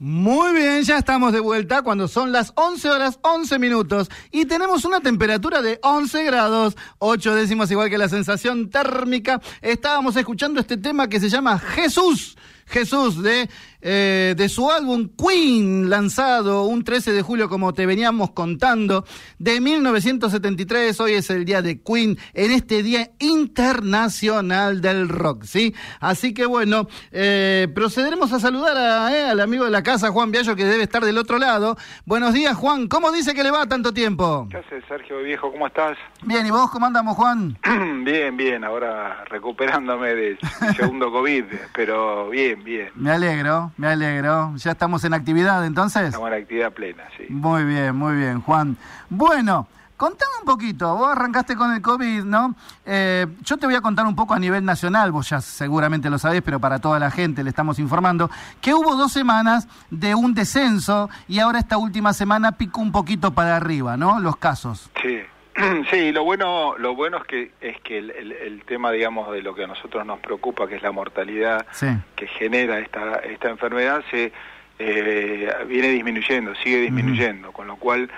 Muy bien, ya estamos de vuelta cuando son las 11 horas 11 minutos y tenemos una temperatura de 11 grados, 8 décimos igual que la sensación térmica. Estábamos escuchando este tema que se llama Jesús. Jesús de, eh, de su álbum Queen, lanzado un 13 de julio, como te veníamos contando, de 1973. Hoy es el día de Queen, en este Día Internacional del Rock, ¿sí? Así que bueno, eh, procederemos a saludar a, eh, al amigo de la casa, Juan Viallo, que debe estar del otro lado. Buenos días, Juan. ¿Cómo dice que le va tanto tiempo? ¿Qué haces, Sergio Viejo? ¿Cómo estás? Bien, ¿y vos cómo andamos, Juan? bien, bien. Ahora recuperándome del segundo COVID, pero bien, bien. Me alegro, me alegro. ¿Ya estamos en actividad entonces? Estamos en actividad plena, sí. Muy bien, muy bien, Juan. Bueno, contame un poquito. Vos arrancaste con el COVID, ¿no? Eh, yo te voy a contar un poco a nivel nacional, vos ya seguramente lo sabés, pero para toda la gente le estamos informando, que hubo dos semanas de un descenso y ahora esta última semana picó un poquito para arriba, ¿no? Los casos. Sí. Sí, lo bueno, lo bueno es que es que el, el, tema, digamos, de lo que a nosotros nos preocupa, que es la mortalidad que genera esta esta enfermedad, se eh, viene disminuyendo, sigue disminuyendo, con lo cual,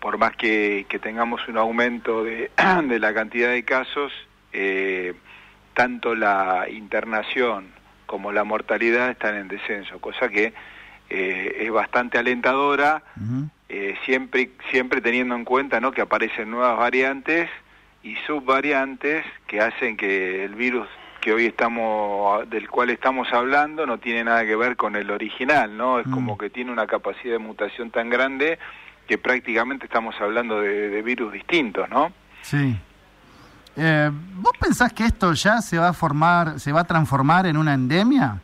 por más que, que tengamos un aumento de, de, la cantidad de casos, eh, tanto la internación como la mortalidad están en descenso, cosa que eh, es bastante alentadora. Eh, siempre, siempre teniendo en cuenta ¿no? que aparecen nuevas variantes y subvariantes que hacen que el virus que hoy estamos del cual estamos hablando no tiene nada que ver con el original, ¿no? Es como mm. que tiene una capacidad de mutación tan grande que prácticamente estamos hablando de, virus distintos, ¿no? Sí. Eh, ¿Vos pensás que esto ya se va a formar, se va a transformar en una endemia?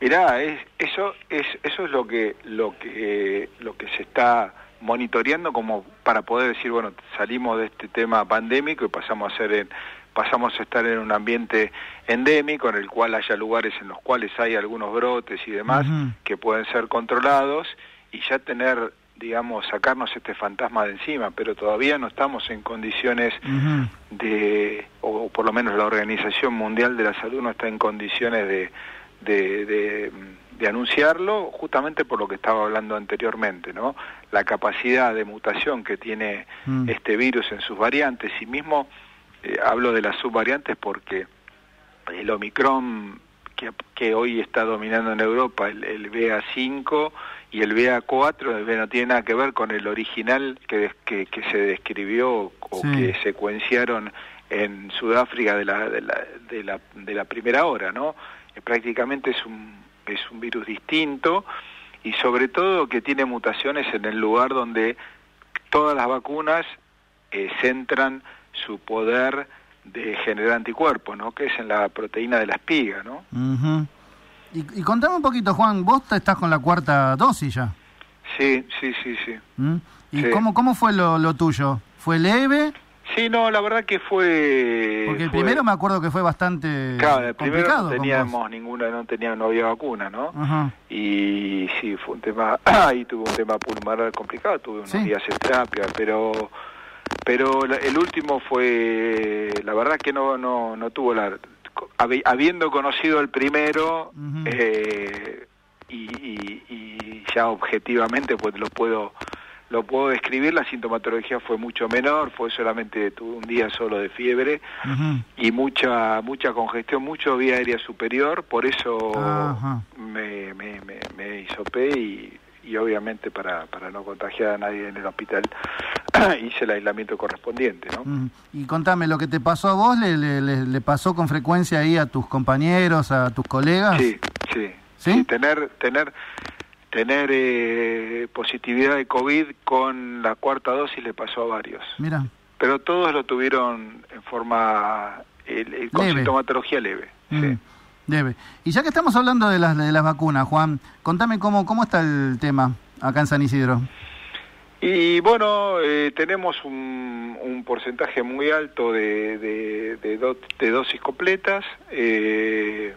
Mirá, es, eso es eso es lo que lo que lo que se está monitoreando como para poder decir bueno salimos de este tema pandémico y pasamos a ser en, pasamos a estar en un ambiente endémico en el cual haya lugares en los cuales hay algunos brotes y demás que pueden ser controlados y ya tener digamos sacarnos este fantasma de encima pero todavía no estamos en condiciones de o por lo menos la Organización Mundial de la Salud no está en condiciones de de, de, anunciarlo justamente por lo que estaba hablando anteriormente, ¿no? La capacidad de mutación que tiene mm. este virus en sus variantes y mismo eh, hablo de las subvariantes porque el Omicron que, que, hoy está dominando en Europa, el, el BA5 y el BA4, no tiene nada que ver con el original que, que, que se describió o que secuenciaron en Sudáfrica de la, de la, de la, de la primera hora, ¿no? Prácticamente es un, es un virus distinto y sobre todo que tiene mutaciones en el lugar donde todas las vacunas eh, centran su poder de generar anticuerpos, ¿no? Que es en la proteína de la espiga, ¿no? y, y, contame un poquito, Juan, vos estás con la cuarta dosis ya. Sí, sí, sí, sí. ¿Mm? ¿Y Cómo, cómo fue lo, lo tuyo? ¿Fue leve? Sí, no, la verdad que fue... Porque el primero me acuerdo que fue bastante claro, el primero no teníamos ninguna, no tenía, no había vacuna, ¿no? Y sí, fue un tema, ahí tuve un tema pulmonar complicado, tuve unos días de terapia, pero pero el último fue, la verdad que no, no, no tuvo la... Habiendo conocido el primero, eh, y, y, y ya objetivamente pues lo puedo lo puedo describir, la sintomatología fue mucho menor, fue solamente tuve un día solo de fiebre y mucha mucha congestión, mucho vía aérea superior, por eso me, me, me, me hisopé y, y obviamente para, para no contagiar a nadie en el hospital hice el aislamiento correspondiente. ¿no? Y contame, ¿lo que te pasó a vos le, le, le, pasó con frecuencia ahí a tus compañeros, a tus colegas? Sí, sí. ¿Sí? sí tener, tener tener eh, positividad de COVID con la cuarta dosis le pasó a varios. Mira. Pero todos lo tuvieron en forma, con sintomatología leve. Mm, sí. Leve. Y ya que estamos hablando de las, de las vacunas, Juan, contame cómo, cómo está el tema acá en San Isidro. Y bueno, eh, tenemos un, un, porcentaje muy alto de, de, de, de dosis completas, eh,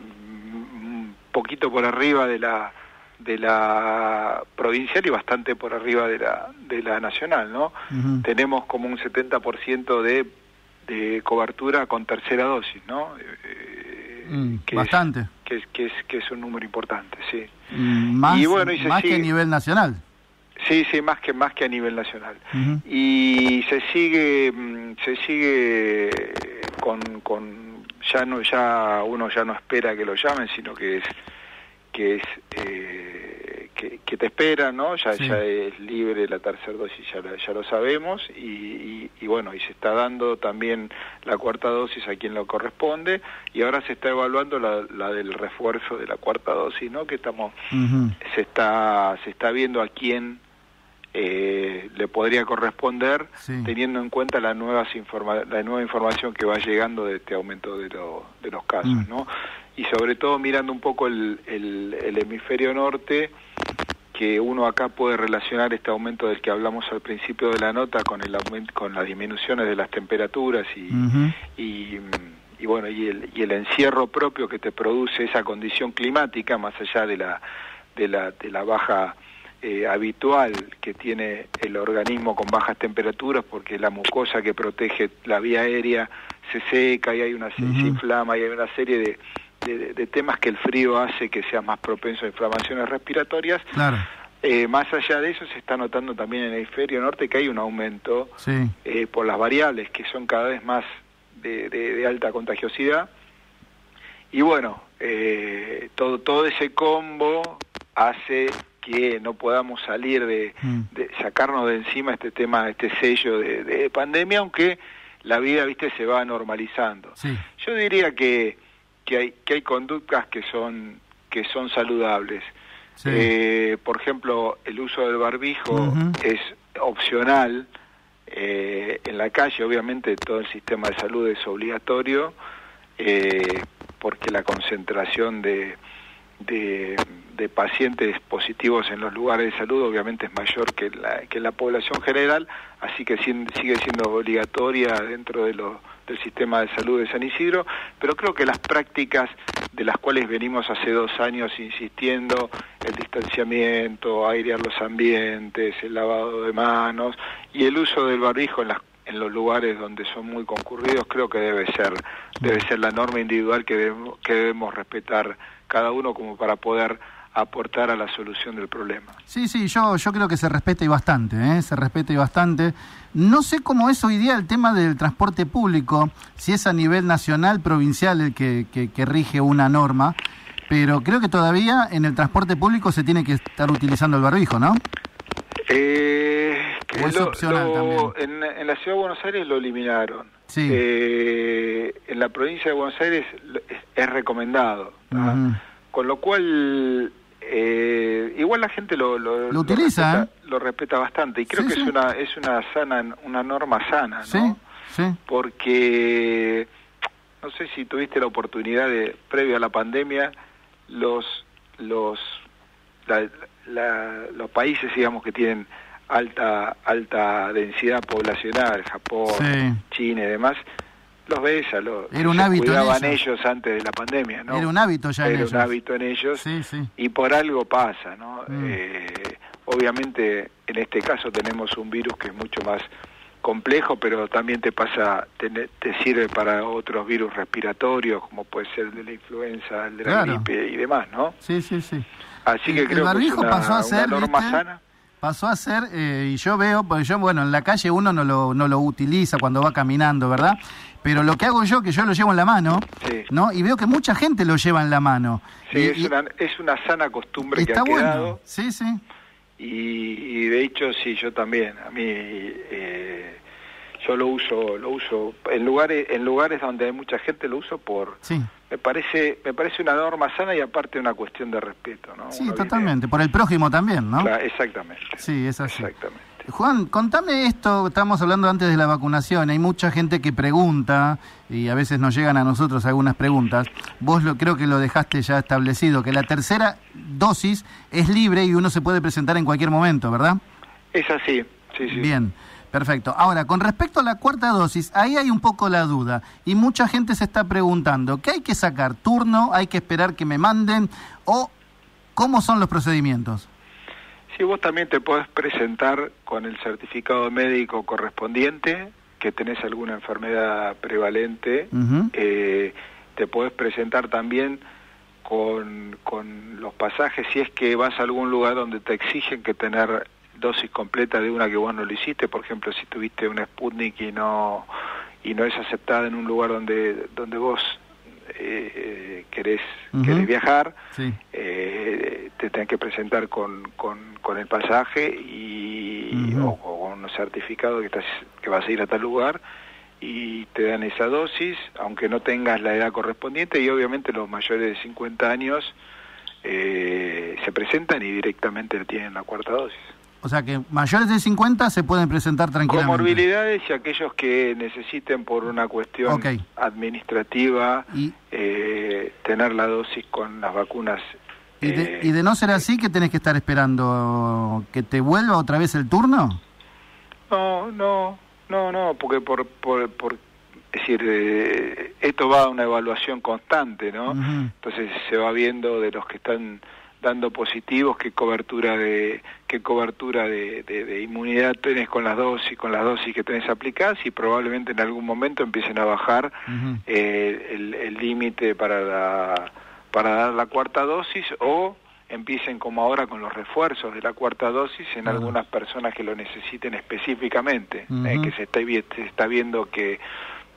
un poquito por arriba de la de la provincial y bastante por arriba de la, de la nacional, ¿no? Tenemos como un 70% de, de cobertura con tercera dosis, ¿no? Eh, mm, bastante. que, que, es, que es un número importante, sí. Mm, más, Y bueno, y se más que a nivel nacional. Sí, sí, más que más que a nivel nacional. Y se sigue mm, se sigue con, con ya no ya uno ya no espera que lo llamen, sino que es que es eh, que, que te esperan, ¿no? Ya Sí. ya es libre la tercera dosis, ya, ya lo sabemos y, y, y bueno, y se está dando también la cuarta dosis a quien lo corresponde y ahora se está evaluando la, la del refuerzo de la cuarta dosis, ¿no? Que estamos se está se está viendo a quién eh, le podría corresponder Sí. teniendo en cuenta las nuevas informa la nueva información que va llegando de este aumento de, lo- de los casos Mm. no y sobre todo mirando un poco el, el, el hemisferio norte que uno acá puede relacionar este aumento del que hablamos al principio de la nota con el aumento con las disminuciones de las temperaturas y, y, y bueno y el, y el encierro propio que te produce esa condición climática más allá de la de la, de la baja eh, habitual que tiene el organismo con bajas temperaturas porque la mucosa que protege la vía aérea se seca y hay una se, Ujú. se inflama y hay una serie de, de, de temas que el frío hace que sea más propenso a inflamaciones respiratorias Claro, eh, más allá de eso se está notando también en el hemisferio norte que hay un aumento sí. eh, por las variables que son cada vez más de, de- de alta contagiosidad. Y bueno, eh, todo, todo ese combo hace que no podamos salir de, Mm. de sacarnos de encima este tema, este sello de, de pandemia, aunque la vida, viste, se va normalizando. Sí. Yo diría que, que hay que hay conductas que son que son saludables. Sí. Eh, por ejemplo, el uso del barbijo es opcional eh, en la calle. Obviamente, todo el sistema de salud es obligatorio eh, porque la concentración de, de, de pacientes positivos en los lugares de salud obviamente es mayor que la, que la población general, así que sigue siendo obligatoria dentro de lo, del sistema de salud de San Isidro, pero creo que las prácticas de las cuales venimos hace dos años insistiendo, el distanciamiento, airear los ambientes, el lavado de manos y el uso del barbijo en las en los lugares donde son muy concurridos creo que debe ser debe ser la norma individual que debemos, que debemos respetar cada uno como para poder aportar a la solución del problema. Sí, sí, yo, yo creo que se respeta y bastante, ¿eh? se respeta y bastante. No sé cómo es hoy día el tema del transporte público, si es a nivel nacional, provincial el que, que, que rige una norma, pero creo que todavía en el transporte público se tiene que estar utilizando el barbijo, ¿no? Eh, ¿O es opcional en, en la ciudad de Buenos Aires lo eliminaron. Sí. Eh, en la provincia de Buenos Aires es, es recomendado. Ujú. Con lo cual, eh, igual la gente lo, lo, Lo utiliza, respeta, lo respeta bastante y creo Sí, que sí. es una es una sana una norma sana, ¿no? Sí, porque no sé si tuviste la oportunidad de previo a la pandemia los los la- la- los países digamos que tienen alta alta densidad poblacional Japón. China y demás los ves a los Era un hábito en cuidaban ellos. ellos antes de la pandemia no Era un hábito ya en Era ellos. un hábito en ellos Sí, sí. y por algo pasa, ¿no? Mm. Eh, obviamente en este caso tenemos un virus que es mucho más complejo, pero también te pasa, te, te sirve para otros virus respiratorios, como puede ser el de la influenza, el de la Claro. gripe y demás, ¿no? Sí, sí, sí. Así que El- el creo que es una, pasó a ser, norma ¿viste? sana. Pasó a ser, eh, y yo veo, porque yo, bueno, en la calle uno no lo, no lo utiliza cuando va caminando, ¿verdad? Pero lo que hago yo, que yo lo llevo en la mano, Sí. ¿no? Y veo que mucha gente lo lleva en la mano. Sí, Y- es, y una, es una sana costumbre que está ha quedado. bueno. Sí, sí. y, y de hecho sí yo también a mí eh, yo lo uso lo uso en lugares en lugares donde hay mucha gente lo uso por Sí, me parece me parece una norma sana y aparte una cuestión de respeto no sí, Uno viene- totalmente. Por el prójimo también, ¿no? Claro, exactamente Sí, es así. exactamente Juan, contame esto, estábamos hablando antes de la vacunación, hay mucha gente que pregunta y a veces nos llegan a nosotros algunas preguntas. Vos lo, creo que lo dejaste ya establecido, que la tercera dosis es libre y uno se puede presentar en cualquier momento, ¿verdad? es así sí sí Bien, perfecto. Ahora, con respecto a la cuarta dosis, ahí hay un poco la duda y mucha gente se está preguntando, ¿qué hay que sacar? ¿Turno? ¿Hay que esperar que me manden? ¿O cómo son los procedimientos? Sí, vos también te podés presentar con el certificado médico correspondiente, que tenés alguna enfermedad prevalente. Eh, te podés presentar también con, con los pasajes, si es que vas a algún lugar donde te exigen que tener dosis completa de una que vos no lo hiciste, por ejemplo, si tuviste un Sputnik y no y no es aceptada en un lugar donde donde vos eh, querés, querés viajar, eh, te tenés que presentar con, con, con el pasaje y, o, con un certificado que, estás, que vas a ir a tal lugar y te dan esa dosis, aunque no tengas la edad correspondiente y obviamente los mayores de 50 años eh, se presentan y directamente tienen la cuarta dosis. O sea que mayores de 50 se pueden presentar tranquilamente. Comorbilidades y aquellos que necesiten por una cuestión administrativa eh, tener la dosis con las vacunas. ¿Y de, eh, ¿Y de, no ser así, que tenés que estar esperando? ¿Que te vuelva otra vez el turno? No, no, no, no, porque por, por, por es decir, eh, esto va a una evaluación constante, ¿no? Entonces se va viendo de los que están dando positivos qué cobertura de qué cobertura de, de, inmunidad tenés con las dosis con las dosis que tenés aplicadas y probablemente en algún momento empiecen a bajar eh, el límite para la, para dar la cuarta dosis o empiecen como ahora con los refuerzos de la cuarta dosis en algunas personas que lo necesiten específicamente, eh, que se está, se está viendo que,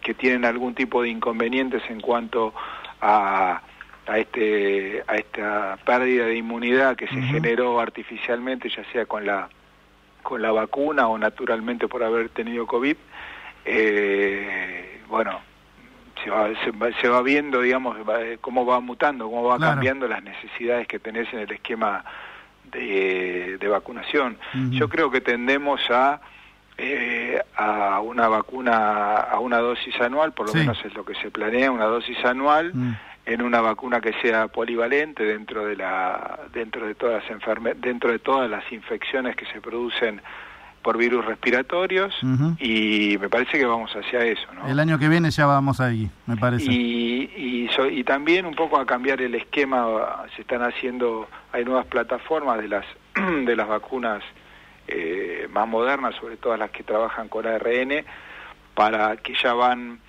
que tienen algún tipo de inconvenientes en cuanto a a este a esta pérdida de inmunidad que se generó artificialmente ya sea con la con la vacuna o naturalmente por haber tenido covid eh, bueno se va, se va, viendo digamos cómo va mutando cómo va cambiando las necesidades que tenés en el esquema de, de vacunación. Yo creo que tendemos a eh, a una vacuna a una dosis anual por lo menos es lo que se planea una dosis anual mm en una vacuna que sea polivalente dentro de la dentro de todas las dentro de todas las infecciones que se producen por virus respiratorios y me parece que vamos hacia eso. ¿no? El año que viene ya vamos ahí, me parece. Y, y, y, también un poco a cambiar el esquema, se están haciendo, hay nuevas plataformas de las, de las vacunas eh, más modernas, sobre todo las que trabajan con ARN, para que ya van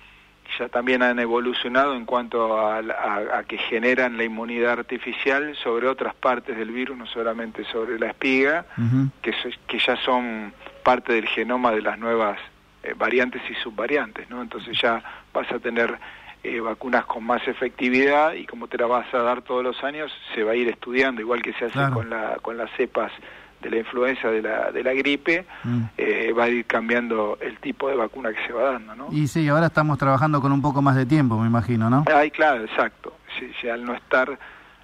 ya también han evolucionado en cuanto a, que generan la inmunidad artificial sobre otras partes del virus, no solamente sobre la espiga, que, que ya son parte del genoma de las nuevas eh, variantes y subvariantes, ¿no? Entonces ya vas a tener eh, vacunas con más efectividad y como te la vas a dar todos los años, se va a ir estudiando, igual que se hace con, la, con las cepas de la influenza, de la, de la gripe, mm. eh, va a ir cambiando el tipo de vacuna que se va dando, ¿no? Y sí, ahora estamos trabajando con un poco más de tiempo, me imagino, ¿no? Ay, claro, exacto. Sí, al no estar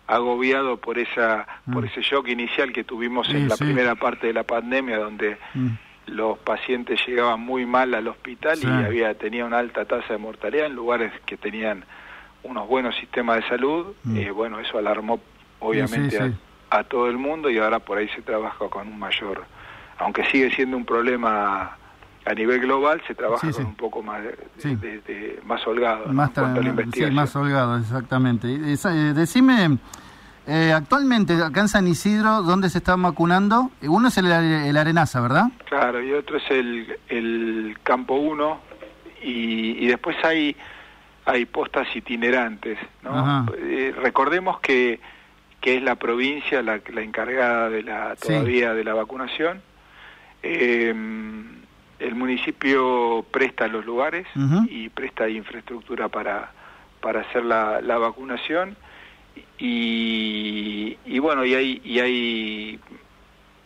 agobiado por esa mm. por ese shock inicial que tuvimos en la primera parte de la pandemia donde mm. los pacientes llegaban muy mal al hospital y había tenía una alta tasa de mortalidad en lugares que tenían unos buenos sistemas de salud eh, bueno eso alarmó obviamente a, a todo el mundo y ahora por ahí se trabaja con un mayor, aunque sigue siendo un problema a nivel global, se trabaja con un poco más de, más holgado, más, más holgado, exactamente. Eh, decime, eh, actualmente acá en San Isidro, ¿dónde se están vacunando? Uno es el, Arenaza, ¿verdad? Claro, y otro es el, el Campo 1 y, y después hay hay postas itinerantes, ¿no? Eh, recordemos que que es la provincia la, la encargada de la todavía de la vacunación. Eh, el municipio presta los lugares y presta infraestructura para, para hacer la, la vacunación. Y, y, bueno y hay y hay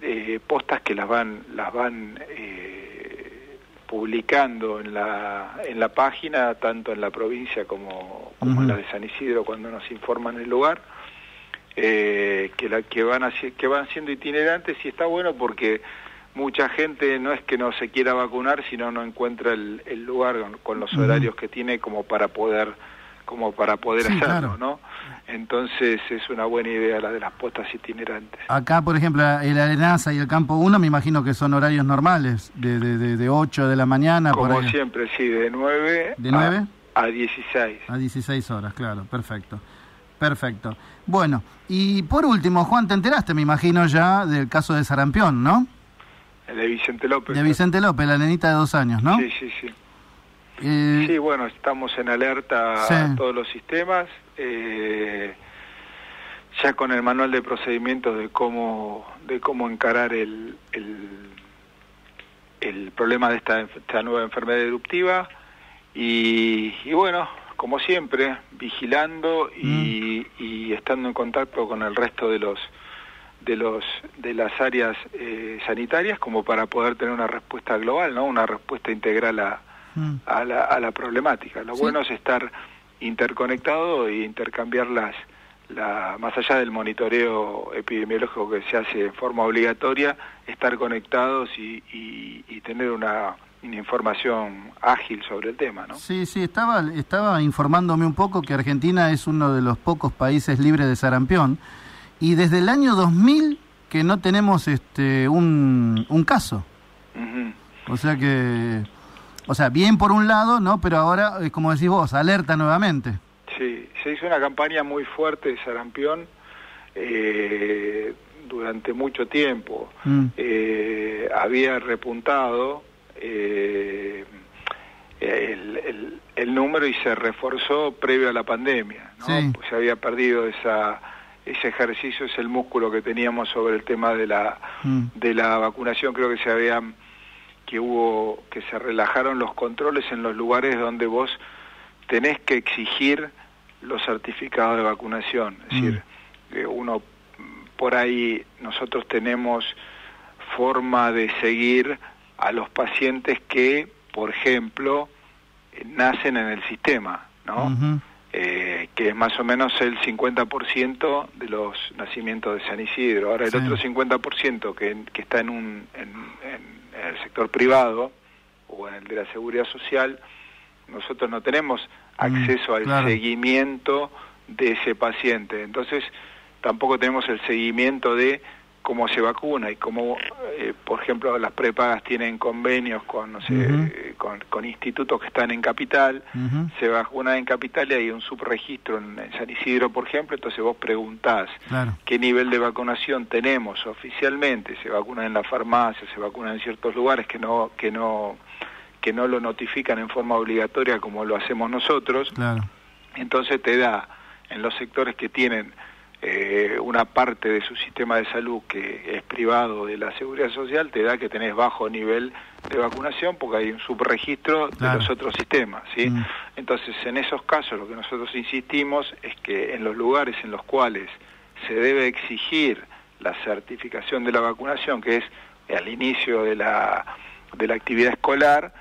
eh, postas que las van las van eh, publicando en la en la página tanto en la provincia como, como en la de San Isidro cuando nos informan el lugar eh, que, la, que, van que van siendo itinerantes y está bueno porque mucha gente no es que no se quiera vacunar, sino no encuentra el, lugar con, los horarios que tiene como para poder como para poder hacerlo, ¿no? Entonces es una buena idea la de las postas itinerantes. Acá, por ejemplo, el Arenaza y el Campo 1 me imagino que son horarios normales, de, de, de, 8 de la mañana. Como siempre, sí, de 9, ¿De 9? A, a 16. A 16 horas, claro, perfecto. Perfecto. Bueno, y por último, Juan, te enteraste, me imagino ya, del caso de Sarampión, ¿no? De Vicente López. De Vicente López, la nenita de dos años, ¿no? Sí, sí, sí. Eh, sí, bueno, estamos en alerta a todos los sistemas. Eh, ya con el manual de procedimientos de cómo de cómo encarar el, el, el problema de esta, esta nueva enfermedad eruptiva y, y bueno, como siempre, vigilando y, mm. y, estando en contacto con el resto de los de los de las áreas eh, sanitarias como para poder tener una respuesta global, ¿no? Una respuesta integral a, mm. a, la, a la problemática. Lo bueno es estar interconectado e intercambiar las la, más allá del monitoreo epidemiológico que se hace en forma obligatoria, estar conectados y, y tener una información ágil sobre el tema, ¿no? Sí, sí, estaba, estaba informándome un poco que Argentina es uno de los pocos países libres de sarampión y desde el año 2000 que no tenemos este un, un caso. O sea que, o sea, bien por un lado, ¿no? Pero ahora, eh, como decís vos, alerta nuevamente. Sí, se hizo una campaña muy fuerte de sarampión eh, durante mucho tiempo. Mm. Eh, había repuntado eh, el, el, número y se reforzó previo a la pandemia, ¿no? Pues se había perdido esa ese ejercicio es el músculo que teníamos sobre el tema de la mm. de la vacunación creo que se había que hubo que se relajaron los controles en los lugares donde vos tenés que exigir los certificados de vacunación es decir mm. uno por ahí nosotros tenemos forma de seguir a los pacientes que, por ejemplo, nacen en el sistema, ¿no? Eh, que es más o menos el 50% de los nacimientos de San Isidro. Ahora, el otro 50% que, que está en, un, en, el sector privado o en el de la seguridad social, nosotros no tenemos mm, acceso al seguimiento de ese paciente. Entonces, tampoco tenemos el seguimiento de cómo se vacuna y cómo, eh, por ejemplo, las prepagas tienen convenios con, no sé, con, institutos que están en capital, se vacuna en capital y hay un subregistro en, San Isidro, por ejemplo, entonces vos preguntás qué nivel de vacunación tenemos oficialmente, se vacuna en la farmacia, se vacuna en ciertos lugares que no, que no, que no lo notifican en forma obligatoria como lo hacemos nosotros, entonces te da en los sectores que tienen eh, una parte de su sistema de salud que es privado de la seguridad social te da que tenés bajo nivel de vacunación porque hay un subregistro de los otros sistemas, ¿sí? Mm. Entonces, en esos casos lo que nosotros insistimos es que en los lugares en los cuales se debe exigir la certificación de la vacunación, que es al inicio de la de la actividad escolar,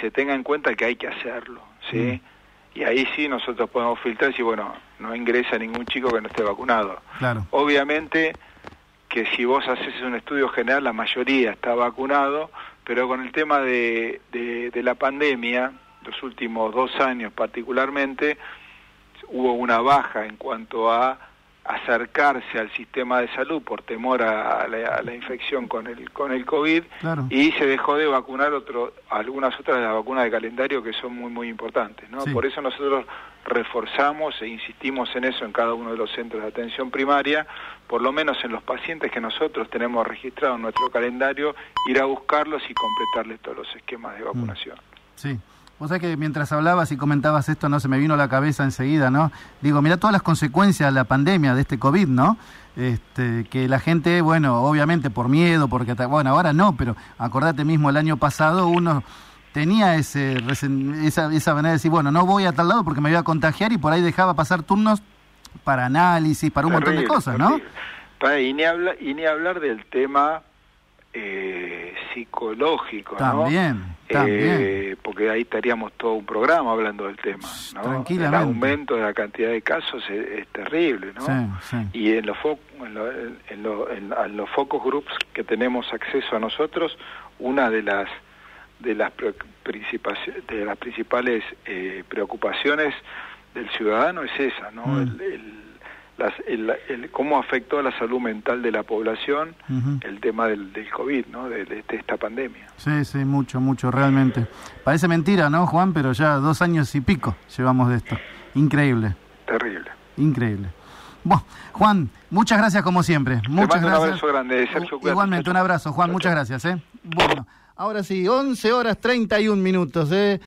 se tenga en cuenta que hay que hacerlo, ¿sí? Mm y ahí sí nosotros podemos filtrar si bueno no ingresa ningún chico que no esté vacunado. Claro. obviamente que si vos haces un estudio general la mayoría está vacunado pero con el tema de, de, de la pandemia los últimos dos años particularmente hubo una baja en cuanto a acercarse al sistema de salud por temor a, la, infección con el con el COVID y se dejó de vacunar otro algunas otras de las vacunas de calendario que son muy muy importantes no por eso nosotros reforzamos e insistimos en eso en cada uno de los centros de atención primaria por lo menos en los pacientes que nosotros tenemos registrados en nuestro calendario ir a buscarlos y completarles todos los esquemas de mm. vacunación sí Vos sabés que mientras hablabas y comentabas esto, no se me vino a la cabeza enseguida, ¿no? Digo, mira todas las consecuencias de la pandemia, de este COVID, ¿no? Este, que la gente, bueno, obviamente por miedo, porque, bueno, ahora no, pero acordate mismo, el año pasado uno tenía ese, esa, esa manera de decir, bueno, no voy a tal lado porque me voy a contagiar y por ahí dejaba pasar turnos para análisis, para un montón de cosas, ¿no? Y ni, habla, y ni hablar del tema eh, psicológico, también, eh, porque ahí estaríamos todo un programa hablando del tema, ¿no? El aumento de la cantidad de casos es, terrible, ¿no? Y en los, en, en, los focus groups que tenemos acceso a nosotros, una de las de las de las principales eh, preocupaciones del ciudadano es esa, ¿no? Mm. el el, cómo afectó a la salud mental de la población el tema del, del COVID, ¿no? De, esta pandemia. Sí, sí, mucho, mucho, realmente. Parece mentira, ¿no, Juan? Pero ya dos años y pico llevamos de esto. Increíble. Terrible. Increíble. Bueno, Juan, muchas gracias como siempre. Muchas gracias. Un abrazo grande, Sergio. Igualmente, un abrazo, Juan, muchas gracias. ¿eh? Bueno, ahora sí, 11 horas 31 minutos. ¿eh?